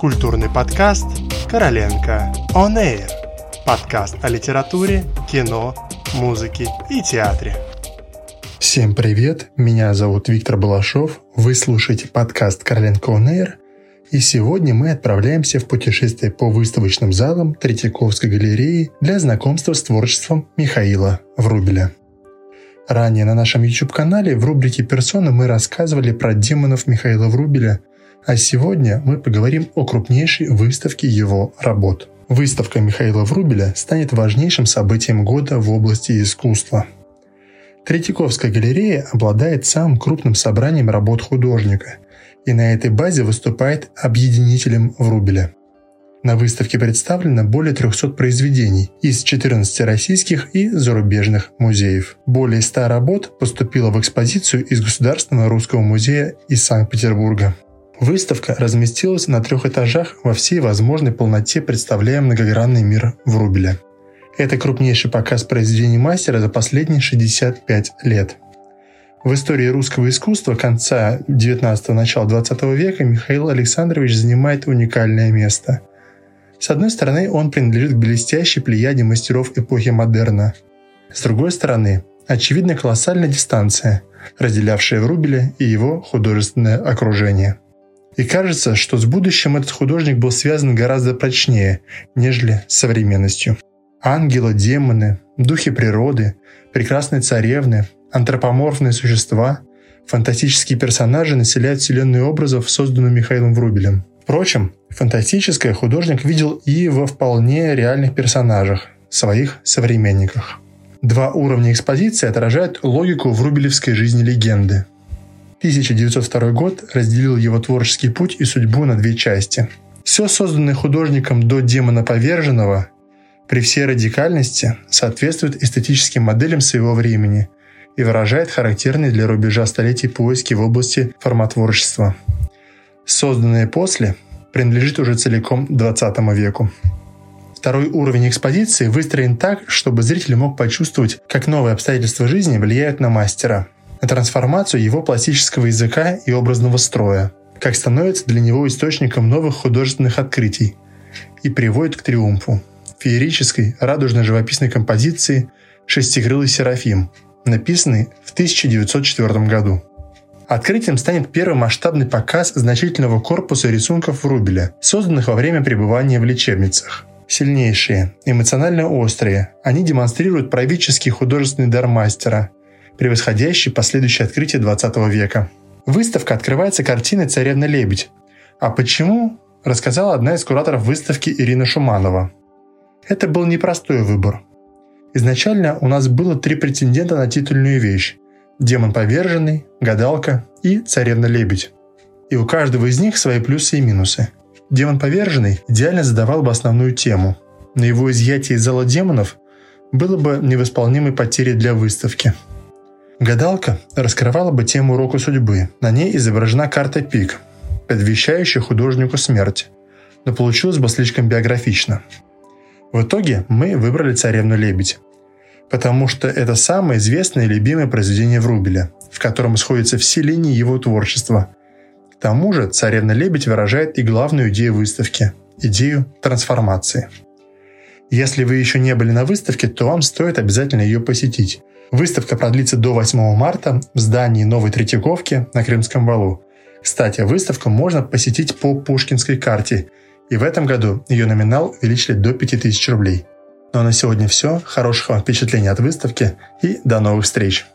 Культурный подкаст «Короленко On Air». Подкаст о литературе, кино, музыке и театре. Всем привет, меня зовут Виктор Балашов, вы слушаете подкаст «Короленко On Air», и сегодня мы отправляемся в путешествие по выставочным залам Третьяковской галереи для знакомства с творчеством Михаила Врубеля. Ранее на нашем YouTube-канале в рубрике «Персона» мы рассказывали про демонов Михаила Врубеля, а сегодня мы поговорим о крупнейшей выставке его работ. Выставка Михаила Врубеля станет важнейшим событием года в области искусства. Третьяковская галерея обладает самым крупным собранием работ художника и на этой базе выступает объединителем Врубеля. На выставке представлено более 300 произведений из 14 российских и зарубежных музеев. Более 100 работ поступило в экспозицию из Государственного русского музея из Санкт-Петербурга. Выставка разместилась на трех этажах во всей возможной полноте, представляя многогранный мир Врубеля. Это крупнейший показ произведений мастера за последние 65 лет. В истории русского искусства конца 19-го, начала 20 века Михаил Александрович занимает уникальное место. С одной стороны, он принадлежит к блестящей плеяде мастеров эпохи модерна. С другой стороны, очевидна колоссальная дистанция, разделявшая Врубеля и его художественное окружение. И кажется, что с будущим этот художник был связан гораздо прочнее, нежели с современностью. Ангелы, демоны, духи природы, прекрасные царевны, антропоморфные существа, фантастические персонажи населяют вселенную образов, созданную Михаилом Врубелем. Впрочем, фантастическое художник видел и во вполне реальных персонажах, своих современниках. Два уровня экспозиции отражают логику врубелевской жизни легенды. 1902 год разделил его творческий путь и судьбу на две части. Все созданное художником до демона поверженного при всей радикальности соответствует эстетическим моделям своего времени и выражает характерные для рубежа столетий поиски в области форматворчества – созданное после, принадлежит уже целиком 20 веку. Второй уровень экспозиции выстроен так, чтобы зритель мог почувствовать, как новые обстоятельства жизни влияют на мастера, на трансформацию его пластического языка и образного строя, как становится для него источником новых художественных открытий и приводит к триумфу феерической, радужно-живописной композиции «Шестикрылый Серафим», написанной в 1904 году. Открытием станет первый масштабный показ значительного корпуса рисунков Врубеля, созданных во время пребывания в лечебницах. Сильнейшие, эмоционально острые, они демонстрируют правительский художественный дар мастера, превосходящий последующие открытия 20 века. Выставка открывается картиной «Царевна лебедь». А почему, рассказала одна из кураторов выставки Ирина Шуманова. Это был непростой выбор. Изначально у нас было три претендента на титульную вещь демон поверженный, гадалка и царевна-лебедь. И у каждого из них свои плюсы и минусы. Демон поверженный идеально задавал бы основную тему, но его изъятие из зала демонов было бы невосполнимой потерей для выставки. Гадалка раскрывала бы тему урока судьбы. На ней изображена карта пик, предвещающая художнику смерть, но получилось бы слишком биографично. В итоге мы выбрали царевну-лебедь потому что это самое известное и любимое произведение Врубеля, в котором сходятся все линии его творчества. К тому же «Царевна-лебедь» выражает и главную идею выставки – идею трансформации. Если вы еще не были на выставке, то вам стоит обязательно ее посетить. Выставка продлится до 8 марта в здании Новой Третьяковки на Крымском валу. Кстати, выставку можно посетить по Пушкинской карте, и в этом году ее номинал увеличили до 5000 рублей – ну а на сегодня все. Хороших вам впечатлений от выставки и до новых встреч!